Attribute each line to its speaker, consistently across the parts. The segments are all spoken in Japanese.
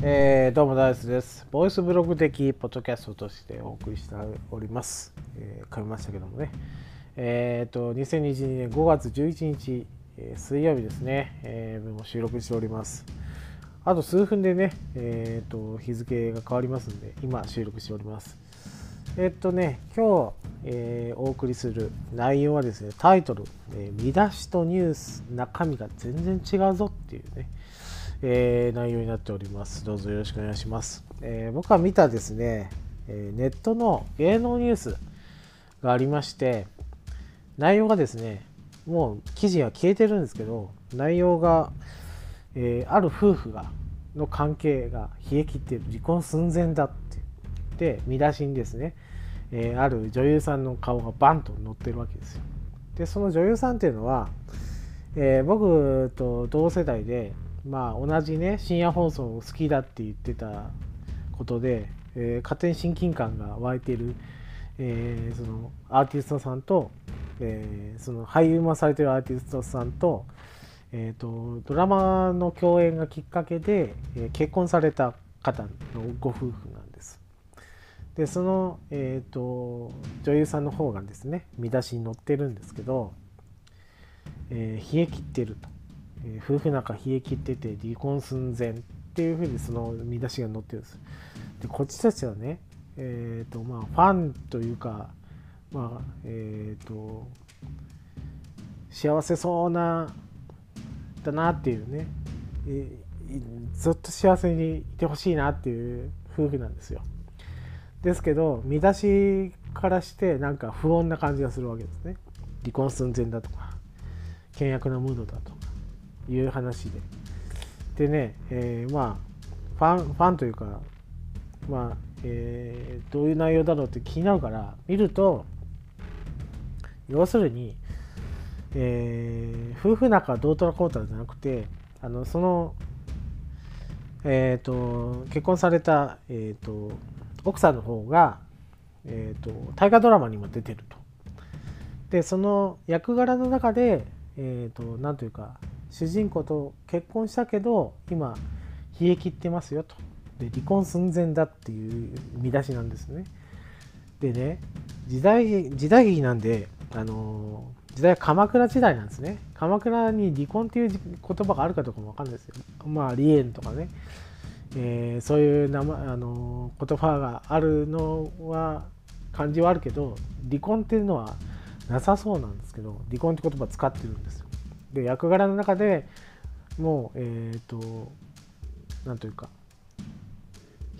Speaker 1: えー、どうもダイスです。ボイスブログ的ポッドキャストとしてお送りしております。えー、噛みましたけどもね。えっ、ー、と、2022年5月11日、えー、水曜日ですね。えー、も収録しております。あと数分でね、えっ、と、日付が変わりますんで、今収録しております。えっとね、今日、え、お送りする内容はですね、タイトル、え、見出しとニュース、中身が全然違うぞっていうね、えー、内容になっております。どうぞよろしくお願いします。え僕は見たですね、えネットの芸能ニュースがありまして、内容がですね、もう記事が消えてるんですけど、内容が、えある夫婦がの関係が冷え切っている離婚寸前だってで見出しにですね、えー、ある女優さんの顔がバンと載ってるわけですよ。でその女優さんっていうのは、えー、僕と同世代で、まあ、同じね深夜放送を好きだって言ってたことで、えー、勝手に親近感が湧いている、えー、そのアーティストさんと、えー、その俳優もされてるアーティストさんと,、えーと、ドラマの共演がきっかけで、えー、結婚された方のご夫婦なんです。でその、えーと、女優さんの方がですね見出しに載ってるんですけど、えー、冷え切ってると、えー、夫婦仲冷え切ってて離婚寸前っていうふうにその見出しが載ってるんです。でこっちたちはねえっ、ー、とまあファンというかまあえっ、と幸せそうなだなっていうね、えずっと幸せにいてほしいなっていう夫婦なんですよ。ですけど見出しからしてなんか不穏な感じがするわけですね。離婚寸前だとか険悪なムードだとか。いう話ででね、えー、まあファンファンというかまあ、えー、どういう内容だろうって気になるから見ると要するに、えー、夫婦仲どうとらこうたらじゃなくてあのそのえーと、結婚された、えーと奥さんの方が、えーと、大河ドラマにも出てると。でその役柄の中でえ、ー、と何というか主人公と結婚したけど今冷え切ってますよと。で離婚寸前だっていう見出しなんですね。でね時代時代劇なんであの時代は鎌倉時代なんですね。鎌倉に離婚っていう言葉があるかどうかもわかんないですよ。まあ離縁とかね。えー、そういう名前あの言葉があるのは感じはあるけど離婚っていうのはなさそうなんですけど離婚って言葉使ってるんですよ。で役柄の中でもうえっ、ー、と何というか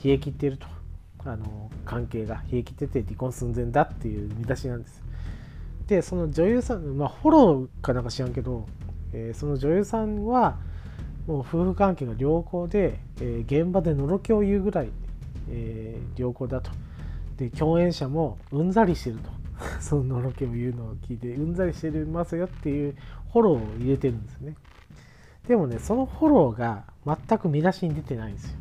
Speaker 1: 冷え切っているとあの関係が冷え切ってて離婚寸前だっていう見出しなんです。でその女優さんまあフォローかなんか知らんけど、えー、その女優さんはもう夫婦関係が良好で、えー、現場でのろけを言うぐらい、えー、良好だと。で共演者もうんざりしてると そののろけを言うのを聞いてうんざりしてますよっていうフォローを入れてるんですね。でもねそのフォローが全く見出しに出てないんですよ、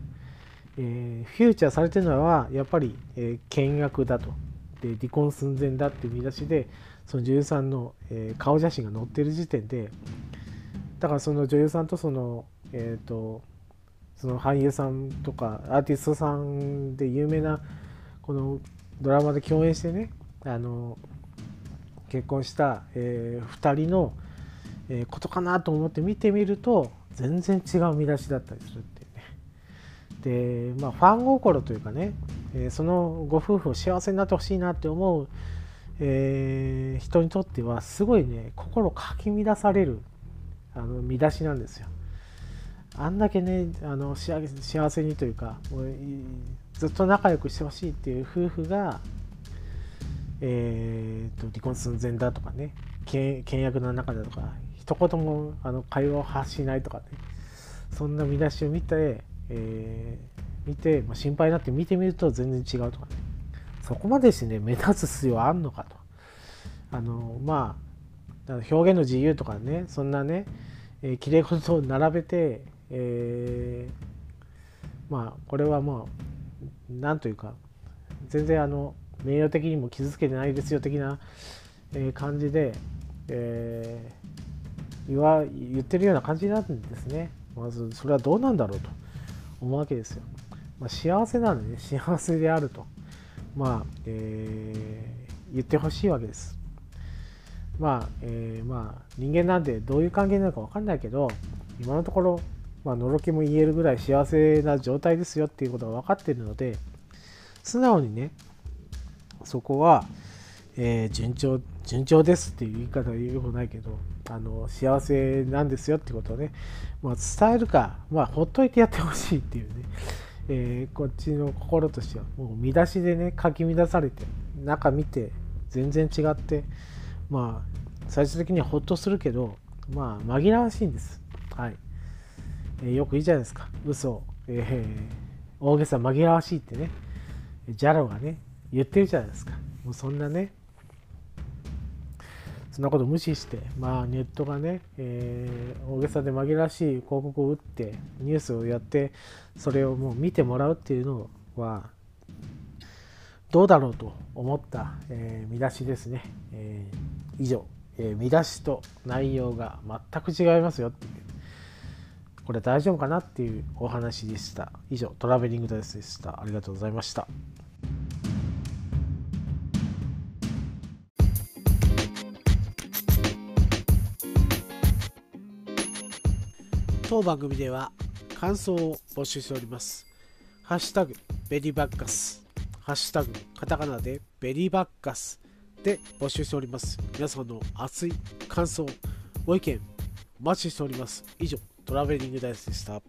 Speaker 1: えー、フューチャーされてるのはやっぱり、えー、険悪だと。で離婚寸前だっていう見出しでその女優さんの、えー、顔写真が載ってる時点でだからその女優さんとそのえっ、ー、とその俳優さんとかアーティストさんで有名なこのドラマで共演してねあの結婚した、えー、2人の、えー、ことかなと思って見てみると全然違う見出しだったりするっていうね。でまあファン心というかね、えー、そのご夫婦を幸せになってほしいなって思う、えー、人にとってはすごいね心かき乱されるあの見出しなんですよ。あんだけねあの幸せにというかもうずっと仲良くしてほしいっていう夫婦が、えーと、離婚寸前だとかね倹約の中だとか一言もあの会話を発しないとかねそんな見出しを見て、えー、見て、まあ、心配になって見てみると全然違うとかね。そこまでしてね目立つ必要あんのかと。あのまあ表現の自由とかねそんなねえー、きれい事を並べてえー、まあこれはまあなんというか全然あの名誉的にも傷つけてないですよ的な、え感じで、えー、言わ言ってるような感じなんですね。まずそれはどうなんだろうと思うわけですよ。まあ、幸せなんでね、幸せであると、まあ、えー、言ってほしいわけです。まあ、えー、まあ、人間なんでどういう関係なのか分かんないけど、今のところ、まあのろけも言えるぐらい幸せな状態ですよっていうことが分かっているので素直にねそこは、えー、順調順調ですっていう言い方はよくないけどあの幸せなんですよってことをね、まあ、伝えるか、まあ、ほっといてやってほしいっていうね、えー、こっちの心としてはもう見出しでね書き乱されて中見て全然違ってまあ最終的にはほっとするけどまあ紛らわしいんです。はい。えー、よく言うじゃないですか。嘘、えー、大げさ紛らわしいってね。ジャロがね言ってるじゃないですかもうそんなねそんなこと無視して、まあ、ネットがね、えー、大げさで紛らわしい広告を打ってニュースをやってそれをもう見てもらうっていうのはどうだろうと思った、えー、見出しですね、えー、以上、え見出しと内容が全く違いますよっていうこれ大丈夫かなっていうお話でした。以上、トラベリングダイスでした。ありがとうございました。当番組では感想を募集しております。ハッシュタグベリーバッカス、ハッシュタグカタカナでベリーバッカスで募集しております。皆さんの熱い感想、ご意見お待ちしております。以上、トラベリングダイスでした。